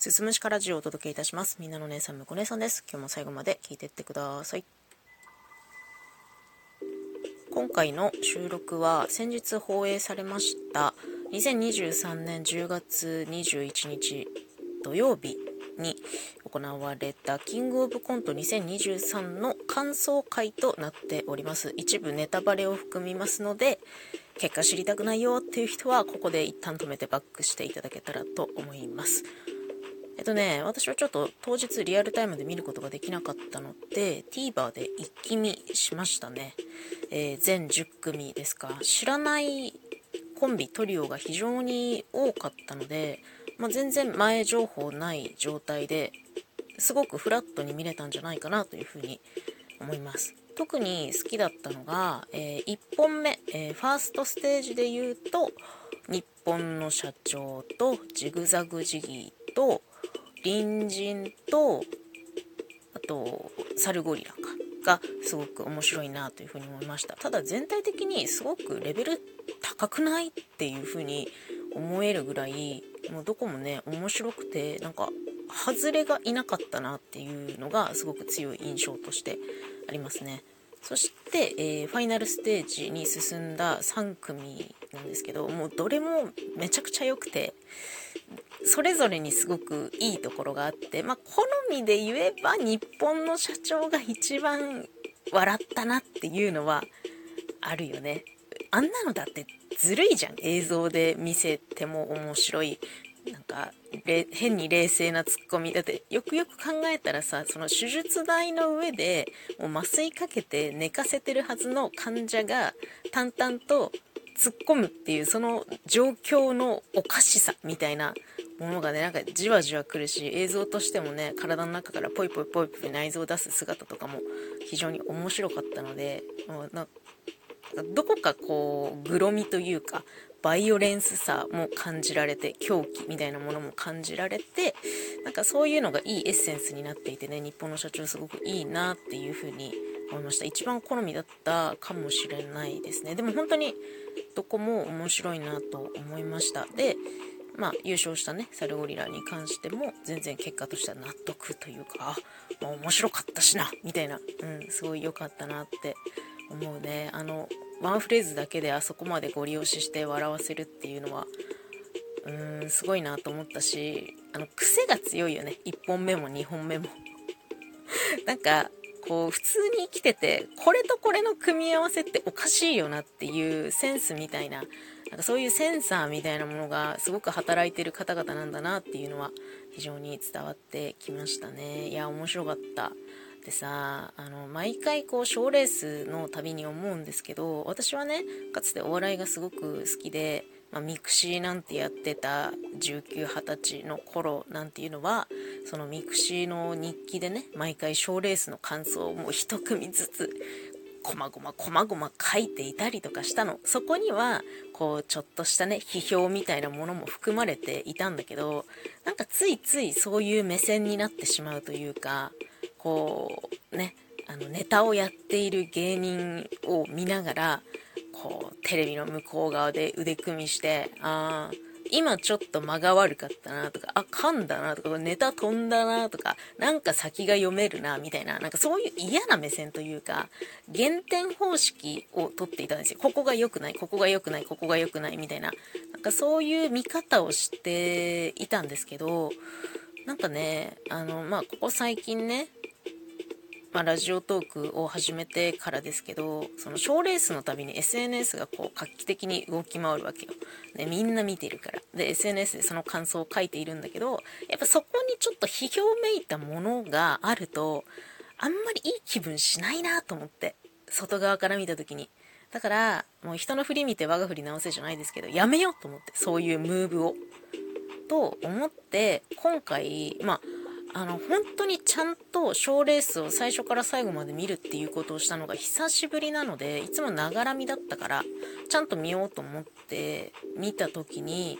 すすむしからジオをお届けいたします。みんなの姉さん、むこ姉さんです。今日も最後まで聞いていってください。今回の収録は先日放映されました2023年10月21日土曜日に行われたキングオブコント2023の感想会となっております一部ネタバレを含みますので結果知りたくないよっていう人はここで一旦止めてバックしていただけたらと思いますえっとね、私はちょっと当日リアルタイムで見ることができなかったので、TVer で一気見しましたね。えー、全10組ですか。知らないコンビ、トリオが非常に多かったので、まあ、全然前情報ない状態ですごくフラットに見れたんじゃないかなというふうに思います。特に好きだったのが、えー、1本目、えー、ファーストステージで言うと、日本の社長とジグザグジギーと隣人とあとサルゴリラかがすごく面白いなというふうに思いました。ただ全体的にすごくレベル高くないっていうふうに思えるぐらいもうどこもね面白くてなんか外れがいなかったなっていうのがすごく強い印象としてありますね。そして、えー、ファイナルステージに進んだ3組なんですけどもうどれもめちゃくちゃ良くてそれぞれにすごくいいところがあって、まあ、好みで言えば日本の社長が一番笑ったなっていうのはあるよね。あんなのだってずるいじゃん。映像で見せても面白い。か、変に冷静なツッコミ。だって、よくよく考えたらさ、その手術台の上で、もう麻酔かけて寝かせてるはずの患者が、淡々と突っ込むっていう、その状況のおかしさみたいなものがねなんかじわじわくるし映像としてもね体の中からポイポイポイポイ内臓を出す姿とかも非常に面白かったのでどこかこうグロみというかバイオレンスさも感じられて狂気みたいなものも感じられてなんかそういうのがいいエッセンスになっていてね日本の社長すごくいいなっていう風に思いました。一番好みだったかもしれないですね。でも本当にどこも面白いなと思いました。でまあ、優勝したねサルゴリラに関しても全然結果としては納得というかまあ、面白かったしなみたいな、うん、すごい良かったなって思うね。あのワンフレーズだけであそこまでご利用しして笑わせるっていうのはうーんすごいなと思ったしあの癖が強いよね。1本目も2本目も。なんかこう普通に生きててこれとこれの組み合わせっておかしいよなっていうセンスみたいななんかそういうセンサーみたいなものがすごく働いてる方々なんだなっていうのは非常に伝わってきましたね。いや面白かった。でさあの毎回こう賞レースの度に思うんですけど私はねかつてお笑いがすごく好きで、まあ、 mixi なんてやってた1920歳の頃なんていうのはその mixi の日記でね毎回賞ーレースの感想をもう一組ずつこまごまこまごま書いていたりとかしたの。そこにはこうちょっとしたね批評みたいなものも含まれていたんだけどなんかついついそういう目線になってしまうというかこうねあのネタをやっている芸人を見ながらこうテレビの向こう側で腕組みしてああ今ちょっと間が悪かったなとか、あ、噛んだなとか、ネタ飛んだなとか、なんか先が読めるなみたいな、なんかそういう嫌な目線というか、減点方式をとっていたんですよ。ここが良くない、ここが良くない、ここが良くないみたいな、なんかそういう見方をしていたんですけど、なんかね、あの、まあ、ここ最近ね、まあ、ラジオトークを始めてからですけどその賞レースのたびに SNS がこう画期的に動き回るわけよ、ね、みんな見てるから。で SNS でその感想を書いているんだけどやっぱそこにちょっと批評めいたものがあるとあんまりいい気分しないなと思って外側から見た時に。だからもう人の振り見て我が振り直せじゃないですけどやめようと思ってそういうムーブを。と思って今回まああの本当にちゃんと賞レースを最初から最後まで見るっていうことをしたのが久しぶりなのでいつもながら見だったからちゃんと見ようと思って見た時に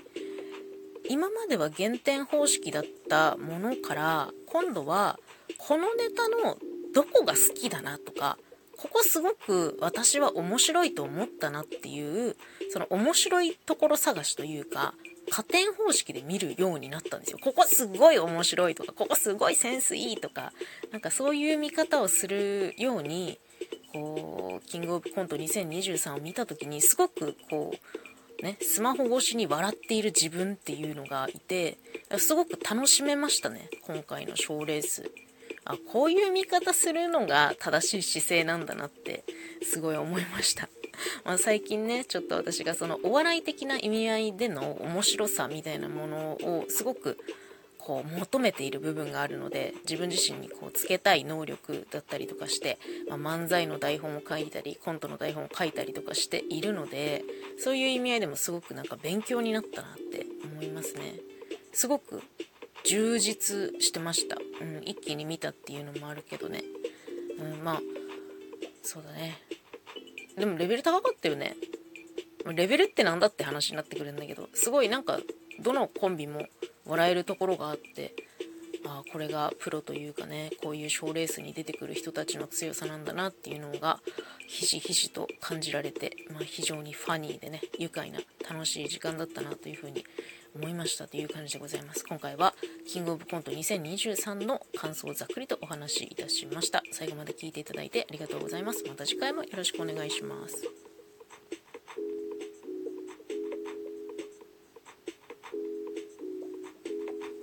今までは減点方式だったものから今度はこのネタのどこが好きだなとかここすごく私は面白いと思ったなっていうその面白いところ探しというか加点方式で見るようになったんですよ。ここすごい面白いとか、ここすごいセンスいいとか、なんかそういう見方をするように、こう、キングオブコント2023を見た時に、すごくこう、ね、スマホ越しに笑っている自分っていうのがいて、すごく楽しめましたね、今回の賞レース。あ、こういう見方するのが正しい姿勢なんだなって、すごい思いました。まあ、最近ねちょっと私がそのお笑い的な意味合いでの面白さみたいなものをすごくこう求めている部分があるので自分自身にこうつけたい能力だったりとかして、まあ、漫才の台本を書いたりコントの台本を書いたりとかしているのでそういう意味合いでもすごくなんか勉強になったなって思いますね。すごく充実してました、うん、一気に見たっていうのもあるけどね、うん、まあそうだね。でもレベル高かったよね。レベルって何だって話になってくるんだけど、すごいなんか、どのコンビも笑えるところがあって、あこれがプロというかね、こういう賞レースに出てくる人たちの強さなんだなっていうのが、ひしひしと感じられて、まあ、非常にファニーでね、愉快な楽しい時間だったなというふうに思いましたという感じでございます。今回は、キングオブコント2023の感想をざっくりとお話しいたしました。最後まで聞いていただいてありがとうございます。また次回もよろしくお願いします。